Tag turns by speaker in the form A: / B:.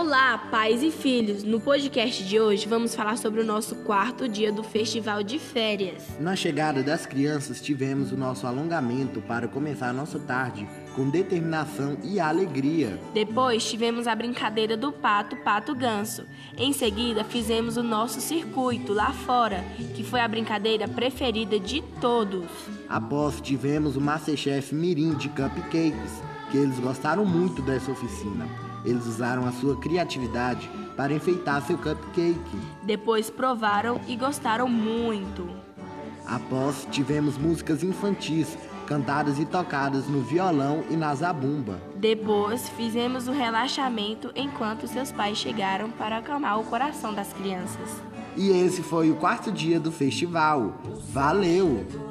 A: Olá, pais e filhos! No podcast de hoje vamos falar sobre o nosso quarto dia do Festival de Férias.
B: Na chegada das crianças, tivemos o nosso alongamento para começar a nossa tarde com determinação e alegria.
A: Depois tivemos a brincadeira do pato, pato ganso. Em seguida, fizemos o nosso circuito lá fora, que foi a brincadeira preferida de todos.
B: Após, tivemos o Masterchef Mirim de Cupcakes, que eles gostaram muito dessa oficina. Eles usaram a sua criatividade para enfeitar seu cupcake.
A: Depois provaram e gostaram muito.
B: Após, tivemos músicas infantis, cantadas e tocadas no violão e na zabumba.
A: Depois, fizemos o relaxamento enquanto seus pais chegaram para acalmar o coração das crianças.
B: E esse foi o quarto dia do festival. Valeu!